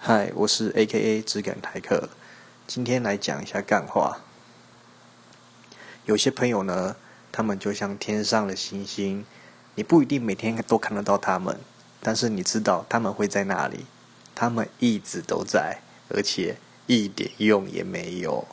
嗨我是 aka 质感台客。今天来讲一下干话。有些朋友呢他们就像天上的星星你不一定每天都看得到他们但是你知道他们会在那里他们一直都在而且一点用也没有。